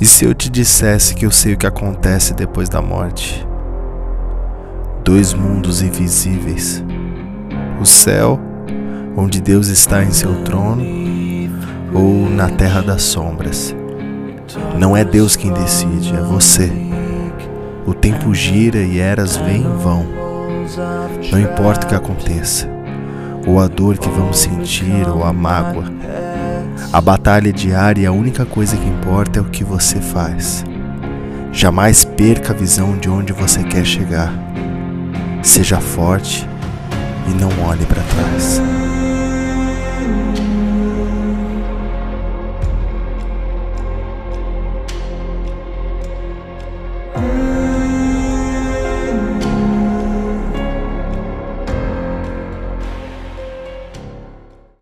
E se eu te dissesse que eu sei o que acontece depois da morte? Dois mundos invisíveis. O céu, onde Deus está em seu trono, ou na terra das sombras. Não é Deus quem decide, é você. O tempo gira e eras vêm e vão. Não importa o que aconteça, ou a dor que vamos sentir, ou a mágoa. A batalha diária e a única coisa que importa é o que você faz. Jamais perca a visão de onde você quer chegar. Seja forte e não olhe para trás.